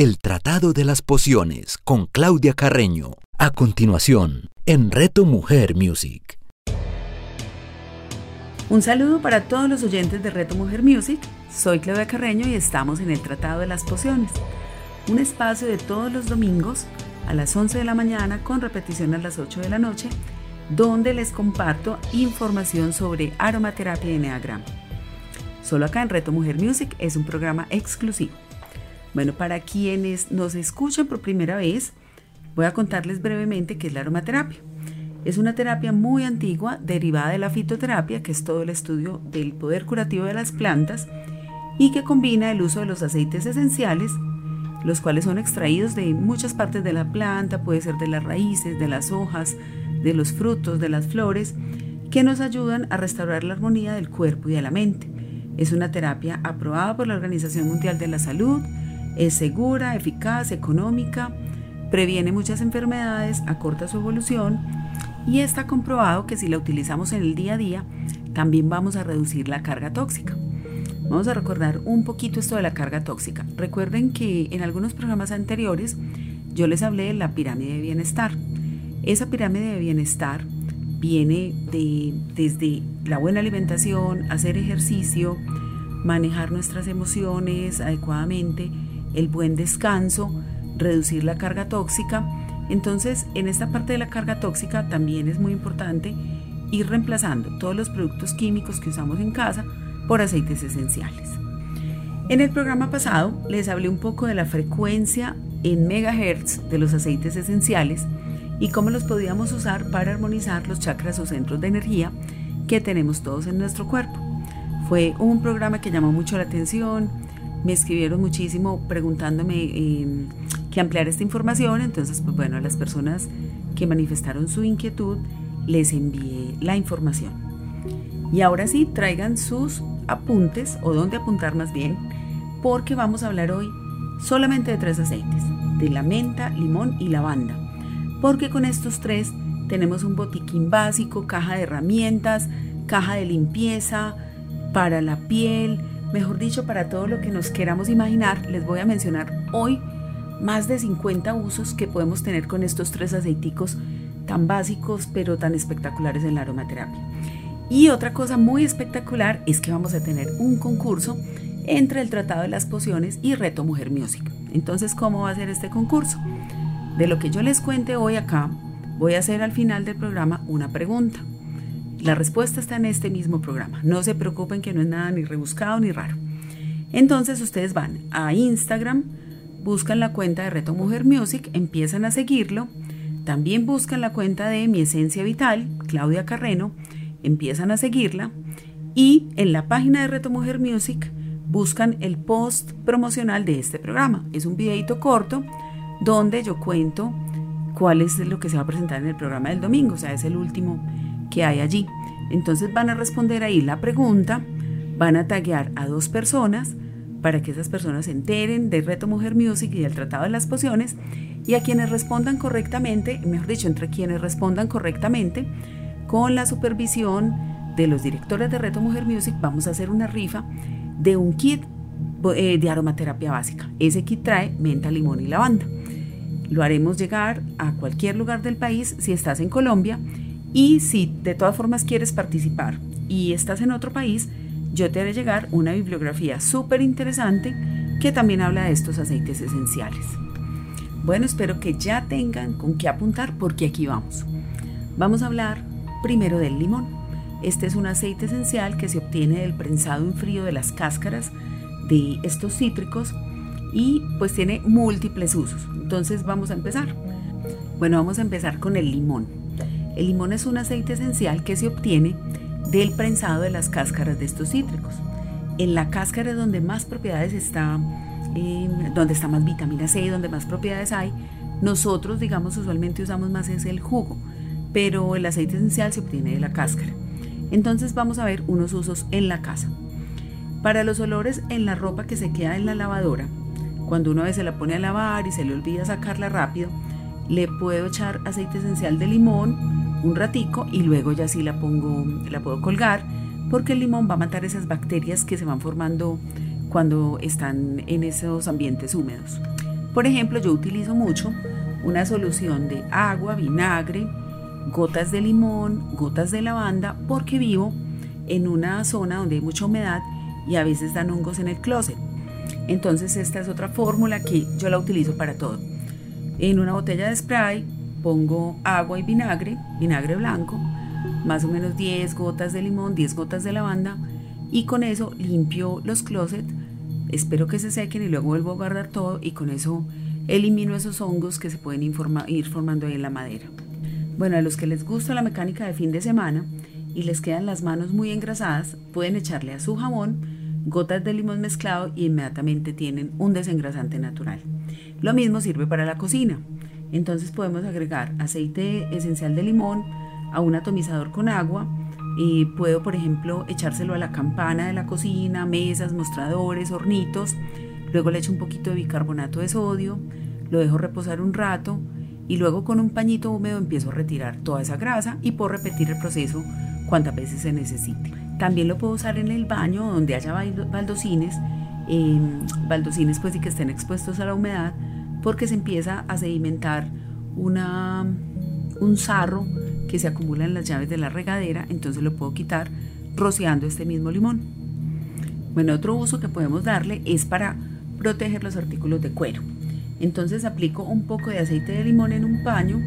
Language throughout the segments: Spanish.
El Tratado de las Pociones con Claudia Carreño. A continuación, en Reto Mujer Music. Un saludo para todos los oyentes de Reto Mujer Music. Soy Claudia Carreño y estamos en el Tratado de las Pociones, un espacio de todos los domingos a las 11 de la mañana con repetición a las 8 de la noche, donde les comparto información sobre aromaterapia y enneagrama. Solo acá en Reto Mujer Music es un programa exclusivo. Bueno, para quienes nos escuchan por primera vez, voy a contarles brevemente qué es la aromaterapia. Es una terapia muy antigua derivada de la fitoterapia, que es todo el estudio del poder curativo de las plantas y que combina el uso de los aceites esenciales, los cuales son extraídos de muchas partes de la planta, puede ser de las raíces, de las hojas, de los frutos, de las flores, que nos ayudan a restaurar la armonía del cuerpo y de la mente. Es una terapia aprobada por la Organización Mundial de la Salud, es segura, eficaz, económica, previene muchas enfermedades, acorta su evolución y está comprobado que si la utilizamos en el día a día, también vamos a reducir la carga tóxica. Vamos a recordar un poquito esto de la carga tóxica. Recuerden que en algunos programas anteriores yo les hablé de la pirámide de bienestar. Esa pirámide de bienestar viene de, desde la buena alimentación, hacer ejercicio, manejar nuestras emociones adecuadamente, el buen descanso, reducir la carga tóxica. Entonces, en esta parte de la carga tóxica también es muy importante ir reemplazando todos los productos químicos que usamos en casa por aceites esenciales. En el programa pasado les hablé un poco de la frecuencia en megahertz de los aceites esenciales y cómo los podíamos usar para armonizar los chakras o centros de energía que tenemos todos en nuestro cuerpo. Fue un programa que llamó mucho la atención, me escribieron muchísimo preguntándome eh, que ampliar esta información, entonces pues bueno, a las personas que manifestaron su inquietud les envié la información. Y ahora sí, traigan sus apuntes o dónde apuntar más bien, porque vamos a hablar hoy solamente de tres aceites, de la menta, limón y lavanda, porque con estos tres tenemos un botiquín básico, caja de herramientas, caja de limpieza para la piel, mejor dicho, para todo lo que nos queramos imaginar, les voy a mencionar hoy más de 50 usos que podemos tener con estos tres aceiticos tan básicos pero tan espectaculares en la aromaterapia. Y otra cosa muy espectacular es que vamos a tener un concurso entre el Tratado de las Pociones y Reto Mujer Music. Entonces, ¿cómo va a ser este concurso? De lo que yo les cuente hoy acá, voy a hacer al final del programa una pregunta. La respuesta está en este mismo programa. No se preocupen que no es nada ni rebuscado ni raro. Entonces ustedes van a Instagram, buscan la cuenta de Reto Mujer Music, empiezan a seguirlo. También buscan la cuenta de Mi Esencia Vital, Claudia Carreno, empiezan a seguirla. Y en la página de Reto Mujer Music buscan el post promocional de este programa. Es un videito corto donde yo cuento cuál es lo que se va a presentar en el programa del domingo, o sea, es el último que hay allí. Entonces van a responder ahí la pregunta, van a taguear a dos personas para que esas personas se enteren del Reto Mujer Music y del Tratado de las Pociones y a quienes respondan correctamente, mejor dicho, entre quienes respondan correctamente, con la supervisión de los directores de Reto Mujer Music, vamos a hacer una rifa de un kit eh, de aromaterapia básica. Ese kit trae menta, limón y lavanda. Lo haremos llegar a cualquier lugar del país si estás en Colombia y si de todas formas quieres participar y estás en otro país, yo te haré llegar una bibliografía súper interesante que también habla de estos aceites esenciales. Bueno, espero que ya tengan con qué apuntar porque aquí vamos. Vamos a hablar primero del limón. Este es un aceite esencial que se obtiene del prensado en frío de las cáscaras de estos cítricos y pues tiene múltiples usos. Entonces vamos a empezar. Bueno, vamos a empezar con el limón. El limón es un aceite esencial que se obtiene del prensado de las cáscaras de estos cítricos. En la cáscara es donde más propiedades está, em, donde está más vitamina C, donde más propiedades hay. Nosotros, digamos, usualmente usamos más es el jugo, pero el aceite esencial se obtiene de la cáscara. Entonces vamos a ver unos usos en la casa. Para los olores en la ropa que se queda en la lavadora, cuando uno a veces la pone a lavar y se le olvida sacarla rápido, le puedo echar aceite esencial de limón un ratico y luego ya sí la pongo, la puedo colgar porque el limón va a matar esas bacterias que se van formando cuando están en esos ambientes húmedos. Por ejemplo, yo utilizo mucho una solución de agua, vinagre, gotas de limón, gotas de lavanda, porque vivo en una zona donde hay mucha humedad y a veces dan hongos en el closet. Entonces esta es otra fórmula que yo la utilizo para todo. En una botella de spray pongo agua y vinagre, vinagre blanco, más o menos 10 gotas de limón, 10 gotas de lavanda y con eso limpio los closets, espero que se sequen y luego vuelvo a guardar todo y con eso elimino esos hongos que se pueden ir formando ahí en la madera. Bueno, a los que les gusta la mecánica de fin de semana y les quedan las manos muy engrasadas, pueden echarle a su jabón gotas de limón mezclado y inmediatamente tienen un desengrasante natural. Lo mismo sirve para la cocina. Entonces podemos agregar aceite esencial de limón a un atomizador con agua. Y puedo, por ejemplo, echárselo a la campana de la cocina, mesas, mostradores, hornitos. Luego le echo un poquito de bicarbonato de sodio, lo dejo reposar un rato y luego con un pañito húmedo empiezo a retirar toda esa grasa y puedo repetir el proceso cuantas veces se necesite. También lo puedo usar en el baño donde haya baldocines, em, baldocines pues y que estén expuestos a la humedad, porque se empieza a sedimentar una, un sarro que se acumula en las llaves de la regadera, entonces lo puedo quitar rociando este mismo limón. Bueno, otro uso que podemos darle es para proteger los artículos de cuero. Entonces aplico un poco de aceite de limón en un paño,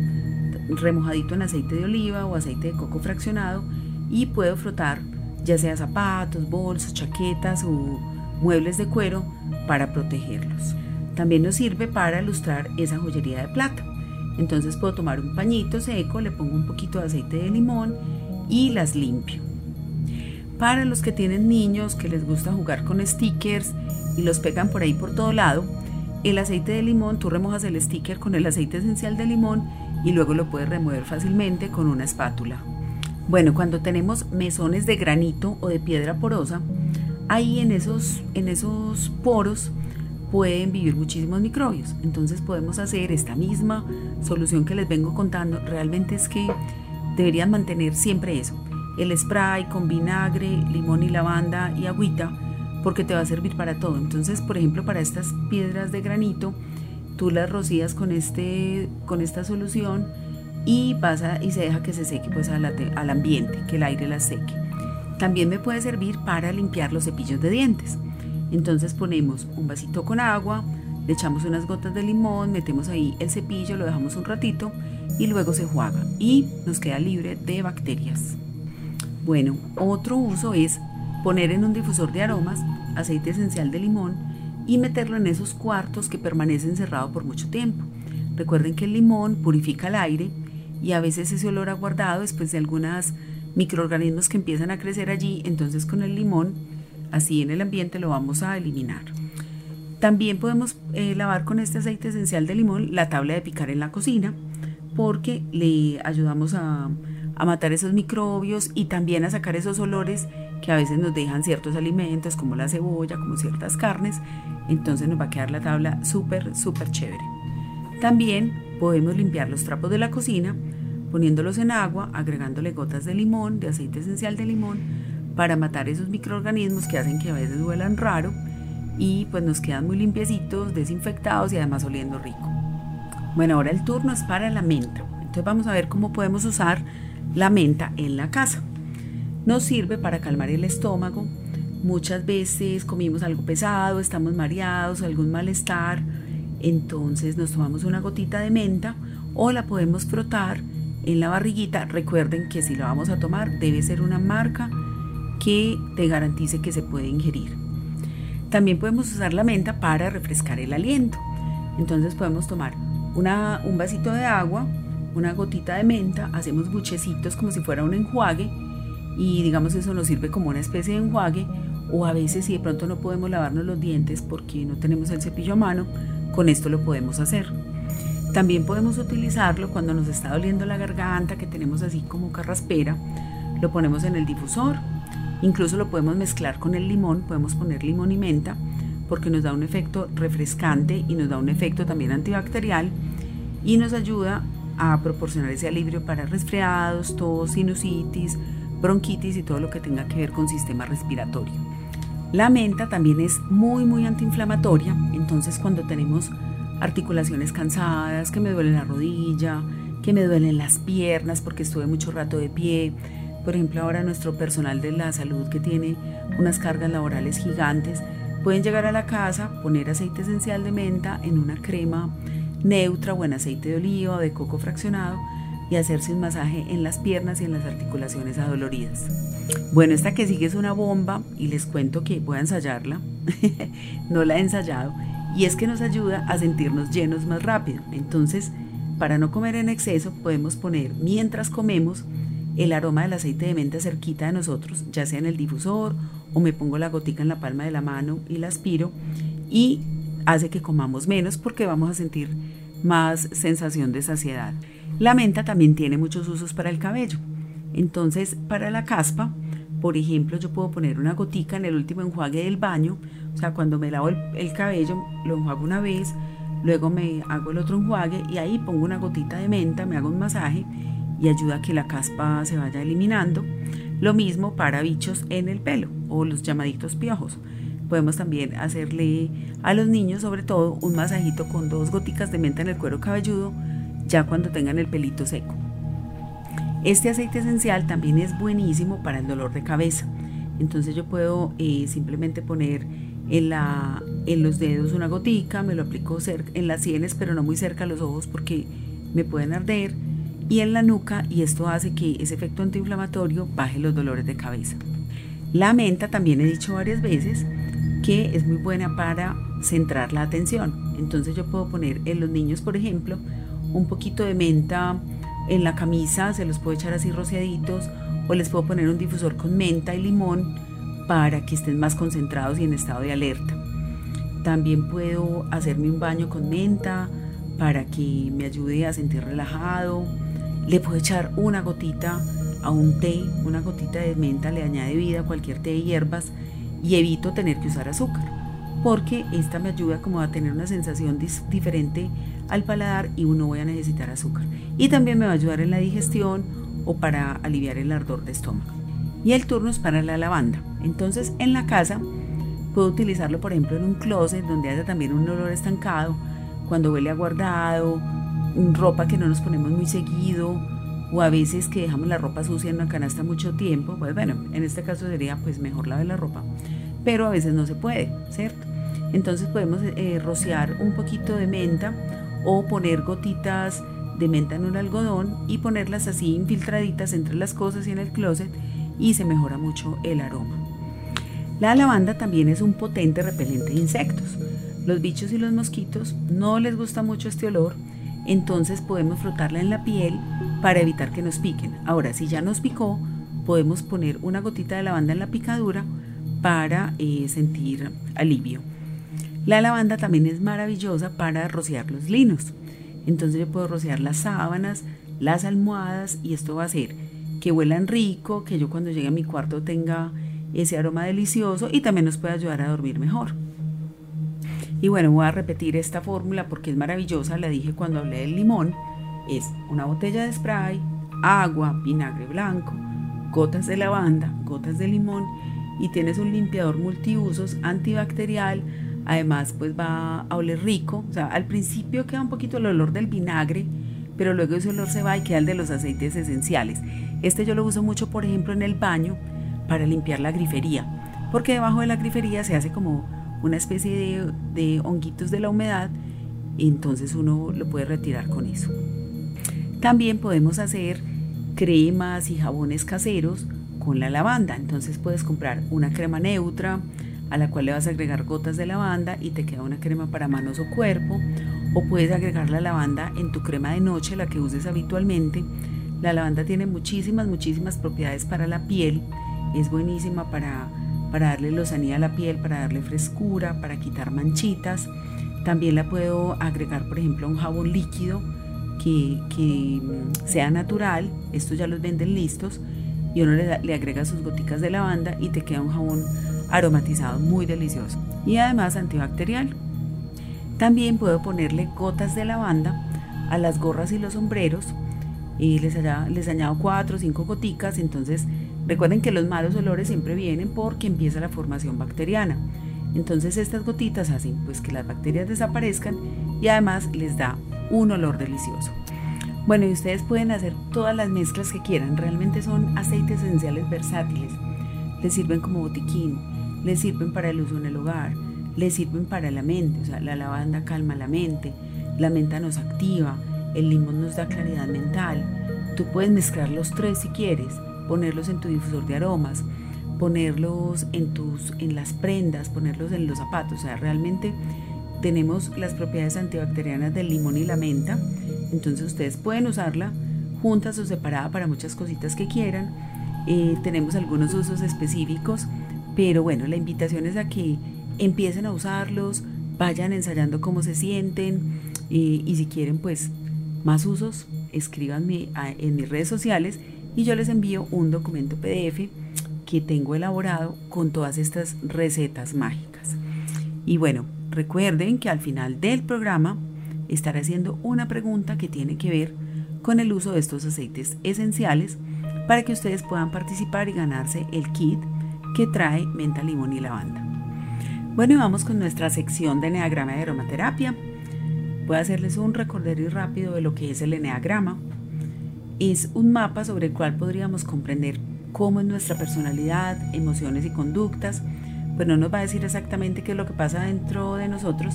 remojadito en aceite de oliva o aceite de coco fraccionado y puedo frotar ya sea zapatos, bolsos, chaquetas o muebles de cuero para protegerlos. También nos sirve para ilustrar esa joyería de plata. Entonces puedo tomar un pañito seco, le pongo un poquito de aceite de limón y las limpio. Para los que tienen niños que les gusta jugar con stickers y los pegan por ahí por todo lado, el aceite de limón, tú remojas el sticker con el aceite esencial de limón y luego lo puedes remover fácilmente con una espátula. Bueno, cuando tenemos mesones de granito o de piedra porosa, ahí en esos, en esos poros pueden vivir muchísimos microbios. Entonces podemos hacer esta misma solución que les vengo contando. Realmente es que deberían mantener siempre eso. El spray con vinagre, limón y lavanda y agüita, porque te va a servir para todo. Entonces, por ejemplo, para estas piedras de granito, tú las rocías con, este, con esta solución y pasa y se deja que se seque pues al, ambiente, que el aire la seque. También me puede servir para limpiar los cepillos de dientes. Entonces ponemos un vasito con agua, le echamos unas gotas de limón, metemos ahí el cepillo, lo dejamos un ratito y luego se juega y nos queda libre de bacterias. Bueno, otro uso es poner en un difusor de aromas aceite esencial de limón y meterlo en esos cuartos que permanecen cerrados por mucho tiempo. Recuerden que el limón purifica el aire y a veces ese olor aguardado después de algunos microorganismos que empiezan a crecer allí, entonces con el limón, así en el ambiente lo vamos a eliminar. También podemos eh, lavar con este aceite esencial de limón la tabla de picar en la cocina porque le ayudamos a, a matar esos microbios y también a sacar esos olores que a veces nos dejan ciertos alimentos como la cebolla, como ciertas carnes. Entonces nos va a quedar la tabla súper, súper chévere. También podemos limpiar los trapos de la cocina poniéndolos en agua, agregándole gotas de limón, de aceite esencial de limón, para matar esos microorganismos que hacen que a veces huelan raro y pues nos quedan muy limpiecitos, desinfectados y además oliendo rico. Bueno, ahora el turno es para la menta. Entonces vamos a ver cómo podemos usar la menta en la casa. Nos sirve para calmar el estómago. Muchas veces comimos algo pesado, estamos mareados, algún malestar entonces nos tomamos una gotita de menta o la podemos frotar en la barriguita. Recuerden que si la vamos a tomar debe ser una marca que te garantice que se puede ingerir. También podemos usar la menta para refrescar el aliento. Entonces podemos tomar una, un vasito de agua, una gotita de menta, hacemos buchecitos como si fuera un enjuague y digamos eso nos sirve como una especie de enjuague o a veces si de pronto no podemos lavarnos los dientes porque no tenemos el cepillo a mano, con esto lo podemos hacer. También podemos utilizarlo cuando nos está doliendo la garganta, que tenemos así como carraspera. Lo ponemos en el difusor. Incluso lo podemos mezclar con el limón. Podemos poner limón y menta porque nos da un efecto refrescante y nos da un efecto también antibacterial y nos ayuda a proporcionar ese alivio para resfriados, tos, sinusitis, bronquitis y todo lo que tenga que ver con sistema respiratorio. La menta también es muy muy antiinflamatoria, entonces cuando tenemos articulaciones cansadas, que me duele la rodilla, que me duelen las piernas porque estuve mucho rato de pie. Por ejemplo, ahora nuestro personal de la salud que tiene unas cargas laborales gigantes, pueden llegar a la casa, poner aceite esencial de menta en una crema neutra o en aceite de oliva o de coco fraccionado y hacerse un masaje en las piernas y en las articulaciones adoloridas. Bueno, esta que sigue es una bomba y les cuento que voy a ensayarla, no la he ensayado, y es que nos ayuda a sentirnos llenos más rápido. Entonces, para no comer en exceso, podemos poner mientras comemos el aroma del aceite de menta cerquita de nosotros, ya sea en el difusor o me pongo la gotica en la palma de la mano y la aspiro y hace que comamos menos porque vamos a sentir más sensación de saciedad. La menta también tiene muchos usos para el cabello. Entonces, para la caspa, por ejemplo, yo puedo poner una gotica en el último enjuague del baño, o sea, cuando me lavo el, cabello, lo enjuago una vez, luego me hago el otro enjuague y ahí pongo una gotita de menta, me hago un masaje y ayuda a que la caspa se vaya eliminando. Lo mismo para bichos en el pelo o los llamaditos piojos. Podemos también hacerle a los niños, sobre todo, un masajito con dos goticas de menta en el cuero cabelludo, ya cuando tengan el pelito seco. Este aceite esencial también es buenísimo para el dolor de cabeza. Entonces yo puedo eh, simplemente poner en, la, en los dedos una gotica, me lo aplico en las sienes, pero no muy cerca a los ojos porque me pueden arder, y en la nuca, y esto hace que ese efecto antiinflamatorio baje los dolores de cabeza. La menta también he dicho varias veces que es muy buena para centrar la atención. Entonces yo puedo poner en los niños, por ejemplo, un poquito de menta en la camisa, se los puedo echar así rociaditos, o les puedo poner un difusor con menta y limón para que estén más concentrados y en estado de alerta. También puedo hacerme un baño con menta para que me ayude a sentir relajado. Le puedo echar una gotita a un té, una gotita de menta le añade vida cualquier té de hierbas y evito tener que usar azúcar, porque esta me ayuda como a tener una sensación diferente al paladar y uno voy a necesitar azúcar. Y también me va a ayudar en la digestión o para aliviar el ardor de estómago. Y el turno es para la lavanda. Entonces en la casa puedo utilizarlo por ejemplo en un closet donde haya también un olor estancado, cuando huele a guardado, ropa que no nos ponemos muy seguido o a veces que dejamos la ropa sucia en una canasta mucho tiempo, pues bueno, en este caso sería pues mejor lavar la ropa, pero a veces no se puede, ¿cierto? Entonces podemos eh, rociar un poquito de menta o poner gotitas de menta en un algodón y ponerlas así infiltraditas entre las cosas y en el closet y se mejora mucho el aroma. La lavanda también es un potente repelente de insectos. Los bichos y los mosquitos no les gusta mucho este olor, entonces podemos frotarla en la piel para evitar que nos piquen. Ahora, si ya nos picó, podemos poner una gotita de lavanda en la picadura para eh, sentir alivio. La lavanda también es maravillosa para rociar los linos. Entonces yo puedo rociar las sábanas, las almohadas y esto va a hacer que huelan rico, que yo cuando llegue a mi cuarto tenga ese aroma delicioso y también nos puede ayudar a dormir mejor. Y bueno, voy a repetir esta fórmula porque es maravillosa, la dije cuando hablé del limón es una botella de spray, agua, vinagre blanco, gotas de lavanda, gotas de limón y tienes un limpiador multiusos antibacterial. Además, pues va a oler rico. O sea, al principio queda un poquito el olor del vinagre, pero luego ese olor se va y queda el de los aceites esenciales. Este yo lo uso mucho, por ejemplo, en el baño para limpiar la grifería, porque debajo de la grifería se hace como una especie de, honguitos de la humedad entonces uno lo puede retirar con eso. También podemos hacer cremas y jabones caseros con la lavanda. Entonces puedes comprar una crema neutra a la cual le vas a agregar gotas de lavanda y te queda una crema para manos o cuerpo. O puedes agregar la lavanda en tu crema de noche, la que uses habitualmente. La lavanda tiene muchísimas, muchísimas propiedades para la piel. Es buenísima para, para darle lozanía a la piel, para darle frescura, para quitar manchitas. También la puedo agregar, por ejemplo, a un jabón líquido que, sea natural, estos ya los venden listos, y uno le, le, agrega sus goticas de lavanda y te queda un jabón aromatizado muy delicioso y además antibacterial. También puedo ponerle gotas de lavanda a las gorras y los sombreros y les, les añado cuatro o cinco goticas, entonces recuerden que los malos olores siempre vienen porque empieza la formación bacteriana. Entonces estas gotitas hacen pues que las bacterias desaparezcan y además les da un olor delicioso. Bueno, y ustedes pueden hacer todas las mezclas que quieran, realmente son aceites esenciales versátiles. Les sirven como botiquín, les sirven para el uso en el hogar, les sirven para la mente, o sea, la lavanda calma la mente, la menta nos activa, el limón nos da claridad mental. Tú puedes mezclar los tres si quieres, ponerlos en tu difusor de aromas, ponerlos en tus en las prendas, ponerlos en los zapatos, o sea, realmente tenemos las propiedades antibacterianas del limón y la menta, entonces ustedes pueden usarla juntas o separada para muchas cositas que quieran. Eh, tenemos algunos usos específicos, pero bueno, la invitación es a que empiecen a usarlos, vayan ensayando cómo se sienten eh, y si quieren pues más usos, escríbanme en mis redes sociales y yo les envío un documento PDF que tengo elaborado con todas estas recetas mágicas. Y bueno, recuerden que al final del programa estaré haciendo una pregunta que tiene que ver con el uso de estos aceites esenciales para que ustedes puedan participar y ganarse el kit que trae menta, limón y lavanda. Bueno, y vamos con nuestra sección de Enneagrama de Aromaterapia. Voy a hacerles un recorderio rápido de lo que es el Enneagrama. Es un mapa sobre el cual podríamos comprender cómo es nuestra personalidad, emociones y conductas. Pues no nos va a decir exactamente qué es lo que pasa dentro de nosotros,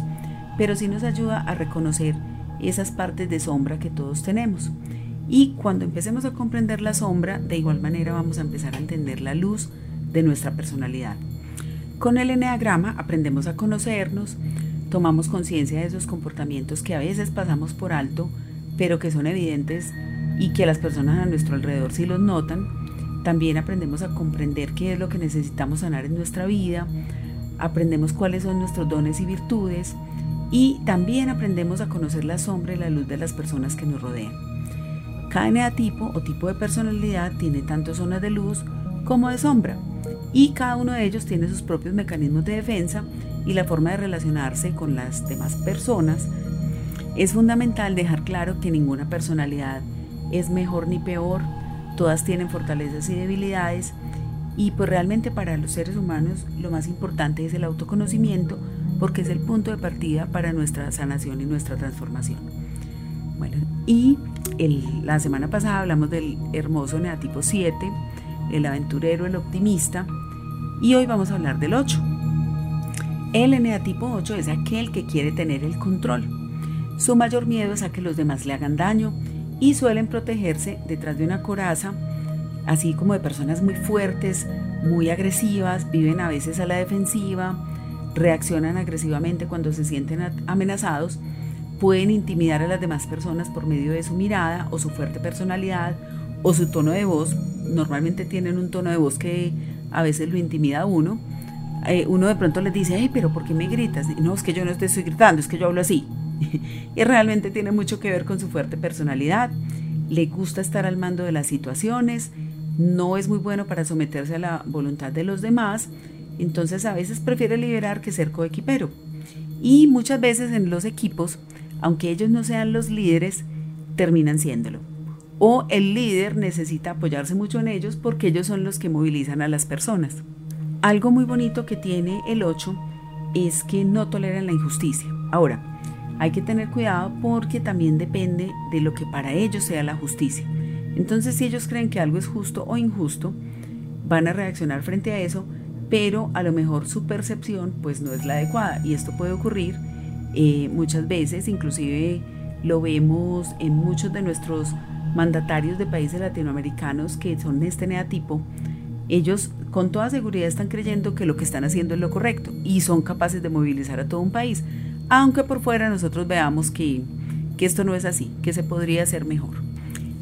pero sí nos ayuda a reconocer esas partes de sombra que todos tenemos. Y cuando empecemos a comprender la sombra, de igual manera vamos a empezar a entender la luz de nuestra personalidad. Con el eneagrama aprendemos a conocernos, tomamos conciencia de esos comportamientos que a veces pasamos por alto, pero que son evidentes y que las personas a nuestro alrededor sí los notan. También aprendemos a comprender qué es lo que necesitamos sanar en nuestra vida, aprendemos cuáles son nuestros dones y virtudes y también aprendemos a conocer la sombra y la luz de las personas que nos rodean. Cada eneatipo o tipo de personalidad tiene tanto zonas de luz como de sombra y cada uno de ellos tiene sus propios mecanismos de defensa y la forma de relacionarse con las demás personas. Es fundamental dejar claro que ninguna personalidad es mejor ni peor, todas tienen fortalezas y debilidades y pues realmente para los seres humanos lo más importante es el autoconocimiento porque es el punto de partida para nuestra sanación y nuestra transformación. Bueno, y la semana pasada hablamos del hermoso neatipo 7, el aventurero, el optimista, y hoy vamos a hablar del 8. El eneatipo 8 es aquel que quiere tener el control. Su mayor miedo es a que los demás le hagan daño y suelen protegerse detrás de una coraza, así como de personas muy fuertes, muy agresivas, viven a veces a la defensiva, reaccionan agresivamente cuando se sienten amenazados, pueden intimidar a las demás personas por medio de su mirada o su fuerte personalidad o su tono de voz. Normalmente tienen un tono de voz que a veces lo intimida a uno. Eh, uno de pronto les dice, hey, pero ¿por qué me gritas? no, es que yo no te estoy gritando, es que yo hablo así. y realmente tiene mucho que ver con su fuerte personalidad. Le gusta estar al mando de las situaciones, no es muy bueno para someterse a la voluntad de los demás, entonces a veces prefiere liberar que ser coequipero. Y muchas veces en los equipos, aunque ellos no sean los líderes, terminan siéndolo o el líder necesita apoyarse mucho en ellos porque ellos son los que movilizan a las personas. Algo muy bonito que tiene el 8 es que no toleran la injusticia. Ahora, hay que tener cuidado porque también depende de lo que para ellos sea la justicia. Entonces, si ellos creen que algo es justo o injusto, van a reaccionar frente a eso, pero a lo mejor su percepción pues no es la adecuada. Y esto puede ocurrir eh, muchas veces, inclusive lo vemos en muchos de nuestros mandatarios de países latinoamericanos que son este neatipo, ellos con toda seguridad están creyendo que lo que están haciendo es lo correcto y son capaces de movilizar a todo un país, aunque por fuera nosotros veamos que, que esto no es así, que se podría hacer mejor.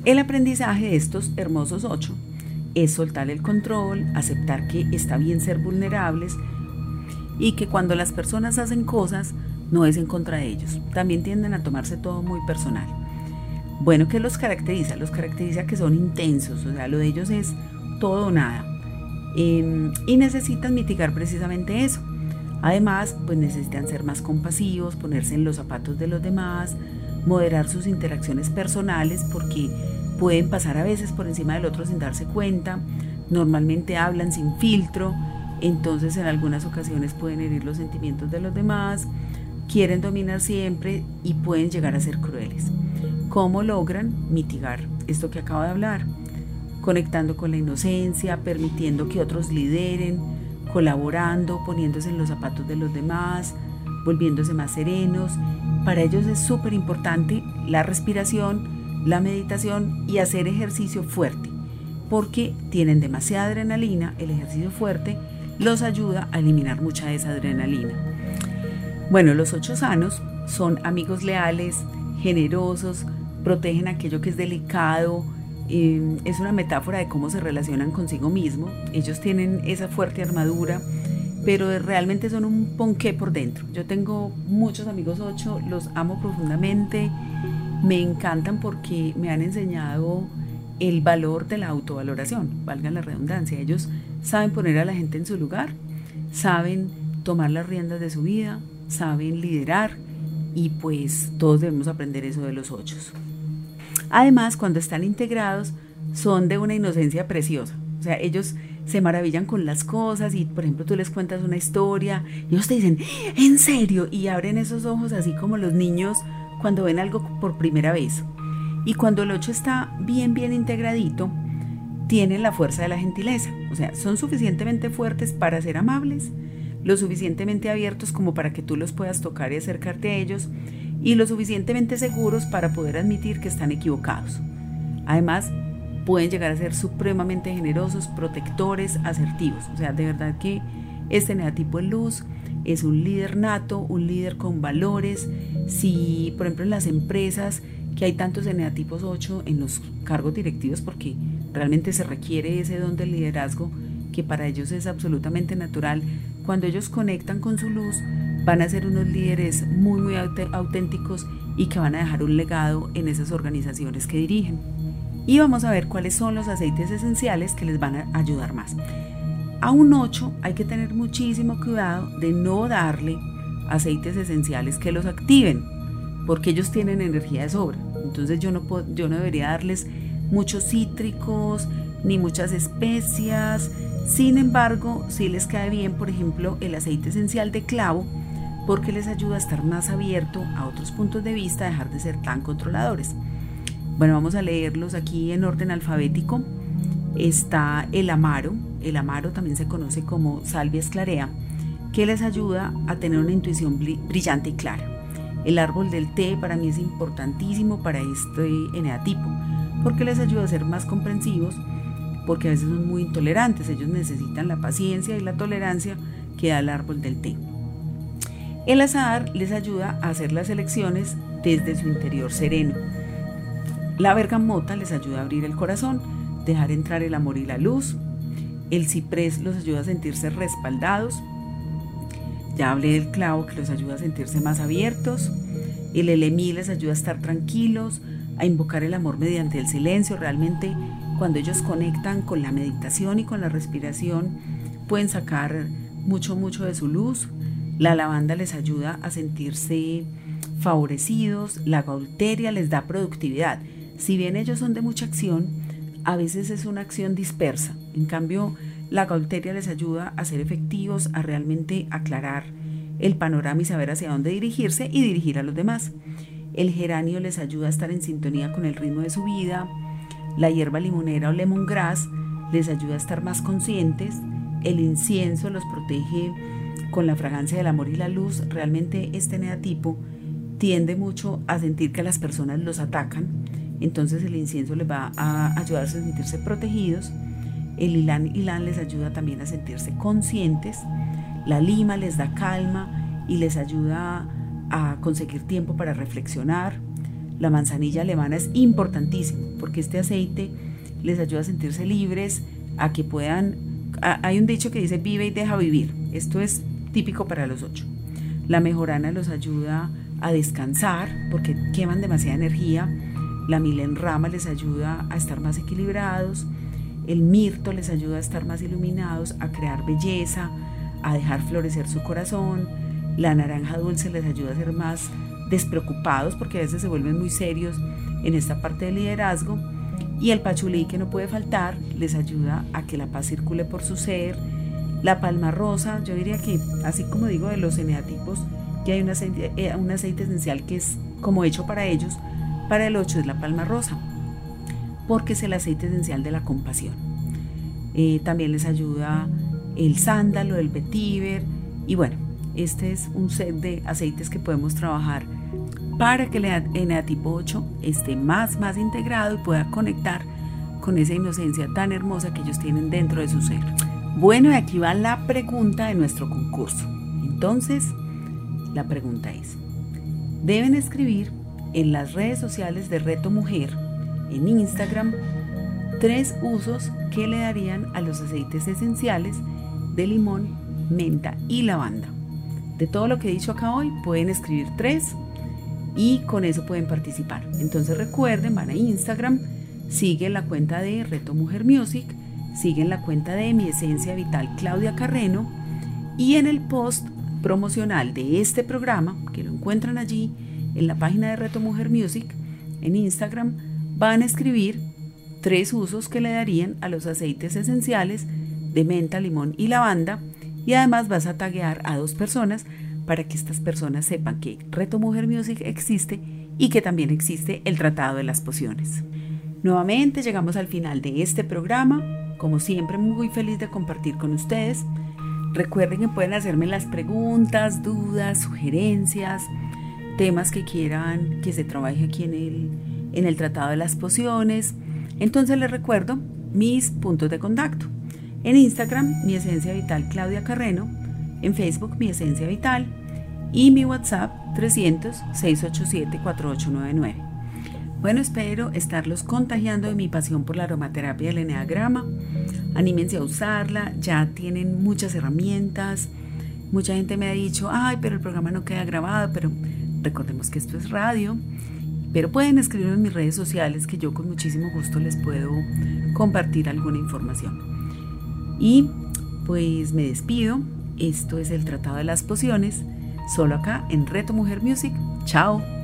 El aprendizaje de estos hermosos ocho es soltar el control, aceptar que está bien ser vulnerables y que cuando las personas hacen cosas no es en contra de ellos. También tienden a tomarse todo muy personal. Bueno, ¿qué los caracteriza? Los caracteriza que son intensos, o sea, lo de ellos es todo o nada. Em, y necesitan mitigar precisamente eso. Además, pues necesitan ser más compasivos, ponerse en los zapatos de los demás, moderar sus interacciones personales porque pueden pasar a veces por encima del otro sin darse cuenta. Normalmente hablan sin filtro, entonces en algunas ocasiones pueden herir los sentimientos de los demás. quieren dominar siempre y pueden llegar a ser crueles. ¿Cómo logran mitigar esto que acabo de hablar? Conectando con la inocencia, permitiendo que otros lideren, colaborando, poniéndose en los zapatos de los demás, volviéndose más serenos. Para ellos es súper importante la respiración, la meditación y hacer ejercicio fuerte, porque tienen demasiada adrenalina, el ejercicio fuerte los ayuda a eliminar mucha de esa adrenalina. Bueno, los ocho sanos son amigos leales, generosos, protegen aquello que es delicado, es una metáfora de cómo se relacionan consigo mismo. Ellos tienen esa fuerte armadura, pero realmente son un ponqué por dentro. Yo tengo muchos amigos ocho, los amo profundamente, me encantan porque me han enseñado el valor de la autovaloración, valga la redundancia. Ellos saben poner a la gente en su lugar, saben tomar las riendas de su vida, saben liderar y pues todos debemos aprender eso de los ocho. Además, cuando están integrados, son de una inocencia preciosa. O sea, ellos se maravillan con las cosas y, por ejemplo, tú les cuentas una historia y ellos te dicen, ¿en serio? Y abren esos ojos así como los niños cuando ven algo por primera vez. Y cuando el 8 está bien, bien integradito, tienen la fuerza de la gentileza. O sea, son suficientemente fuertes para ser amables, lo suficientemente abiertos como para que tú los puedas tocar y acercarte a ellos, y lo suficientemente seguros para poder admitir que están equivocados. Además, pueden llegar a ser supremamente generosos, protectores, asertivos. O sea, de verdad que este negativo en luz es un líder nato, un líder con valores. Si, por ejemplo, en las empresas que hay tantos eneatipos 8 en los cargos directivos, porque realmente se requiere ese don del liderazgo que para ellos es absolutamente natural, cuando ellos conectan con su luz, van a ser unos líderes muy, muy auténticos y que van a dejar un legado en esas organizaciones que dirigen. Y vamos a ver cuáles son los aceites esenciales que les van a ayudar más. A un 8 hay que tener muchísimo cuidado de no darle aceites esenciales que los activen, porque ellos tienen energía de sobra. Entonces yo no, yo no debería darles muchos cítricos ni muchas especias. Sin embargo, sí les cae bien, por ejemplo, el aceite esencial de clavo, porque les ayuda a estar más abierto a otros puntos de vista, a dejar de ser tan controladores. Bueno, vamos a leerlos aquí en orden alfabético. Está el amaro, el amaro también se conoce como salvia esclarea, que les ayuda a tener una intuición brillante y clara. El árbol del té para mí es importantísimo para este eneatipo, porque les ayuda a ser más comprensivos, porque a veces son muy intolerantes, ellos necesitan la paciencia y la tolerancia que da el árbol del té. El azar les ayuda a hacer las elecciones desde su interior sereno. La bergamota les ayuda a abrir el corazón, dejar entrar el amor y la luz. El ciprés los ayuda a sentirse respaldados, ya hablé del clavo que los ayuda a sentirse más abiertos. El elemí les ayuda a estar tranquilos, a invocar el amor mediante el silencio. Realmente cuando ellos conectan con la meditación y con la respiración, pueden sacar mucho, mucho de su luz. La lavanda les ayuda a sentirse favorecidos. La gaulteria les da productividad. Si bien ellos son de mucha acción, a veces es una acción dispersa. En cambio, la cauteria les ayuda a ser efectivos, a realmente aclarar el panorama y saber hacia dónde dirigirse y dirigir a los demás. El geranio les ayuda a estar en sintonía con el ritmo de su vida. La hierba limonera o lemongrass les ayuda a estar más conscientes. El incienso los protege con la fragancia del amor y la luz. Realmente este neatipo tiende mucho a sentir que las personas los atacan. Entonces el incienso les va a ayudar a sentirse protegidos. El ilán ilán les ayuda también a sentirse conscientes. La lima les da calma y les ayuda a conseguir tiempo para reflexionar. La manzanilla alemana es importantísimo porque este aceite les ayuda a sentirse libres, a que puedan... hay un dicho que dice vive y deja vivir. Esto es típico para los ocho. La mejorana los ayuda a descansar porque queman demasiada energía. La milenrama les ayuda a estar más equilibrados. El mirto les ayuda a estar más iluminados, a crear belleza, a dejar florecer su corazón. La naranja dulce les ayuda a ser más despreocupados porque a veces se vuelven muy serios en esta parte del liderazgo. Y el pachulí que no puede faltar les ayuda a que la paz circule por su ser. La palma rosa, yo diría que, así como digo de los eneatipos, y hay un aceite, eh, un aceite esencial que es como hecho para ellos. Para el 8 es la palma rosa, porque es el aceite esencial de la compasión. Eh, también les ayuda el sándalo, el vetiver y bueno, este es un set de aceites que podemos trabajar para que el eneatipo 8 esté más, más integrado y pueda conectar con esa inocencia tan hermosa que ellos tienen dentro de su ser. Bueno, y aquí va la pregunta de nuestro concurso. Entonces, la pregunta es, deben escribir en las redes sociales de Reto Mujer, en Instagram, tres usos que le darían a los aceites esenciales de limón, menta y lavanda. De todo lo que he dicho acá hoy, pueden escribir tres y con eso pueden participar. Entonces recuerden, van a Instagram, siguen la cuenta de Reto Mujer Music, siguen la cuenta de mi esencia vital Claudia Carreno y en el post promocional de este programa, que lo encuentran allí en la página de Reto Mujer Music, en Instagram, van a escribir tres usos que le darían a los aceites esenciales de menta, limón y lavanda y además vas a taguear a dos personas para que estas personas sepan que Reto Mujer Music existe y que también existe el Tratado de las Pociones. Nuevamente llegamos al final de este programa. Como siempre, muy feliz de compartir con ustedes. Recuerden que pueden hacerme las preguntas, dudas, sugerencias, temas que quieran que se trabaje aquí en el, en el Tratado de las Pociones. Entonces les recuerdo mis puntos de contacto. En Instagram, mi esencia vital Claudia Carreno en Facebook Mi Esencia Vital y mi WhatsApp 300-687-4899. Bueno, espero estarlos contagiando de mi pasión por la aromaterapia del Enneagrama. Anímense a usarla, ya tienen muchas herramientas. Mucha gente me ha dicho, ay, pero el programa no queda grabado, pero recordemos que esto es radio. Pero pueden escribirme en mis redes sociales que yo con muchísimo gusto les puedo compartir alguna información. Y pues me despido esto es el Tratado de las Pociones, solo acá en Reto Mujer Music. Chao.